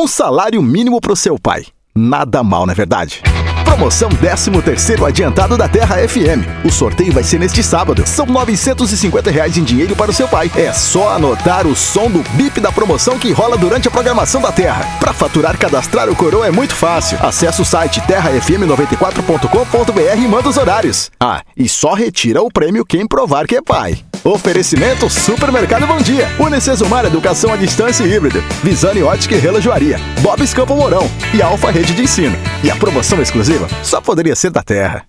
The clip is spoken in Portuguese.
Um salário mínimo pro seu pai. Nada mal, não é verdade? Promoção 13º adiantado da Terra FM. O sorteio vai ser neste sábado. São 950 reais em dinheiro para o seu pai. É só anotar o som do bip da promoção que rola durante a programação da Terra. Para faturar, cadastrar o coroa é muito fácil. Acesse o site terrafm94.com.br e manda os horários. Ah, e só retira o prêmio quem provar que é pai. Oferecimento Supermercado Bom Dia. Unicesumar Educação à Distância e Híbrida. Visane Ótica e Relojoaria. Bob's Campo Mourão. E Alfa Rede de Ensino. E a promoção exclusiva só poderia ser da Terra.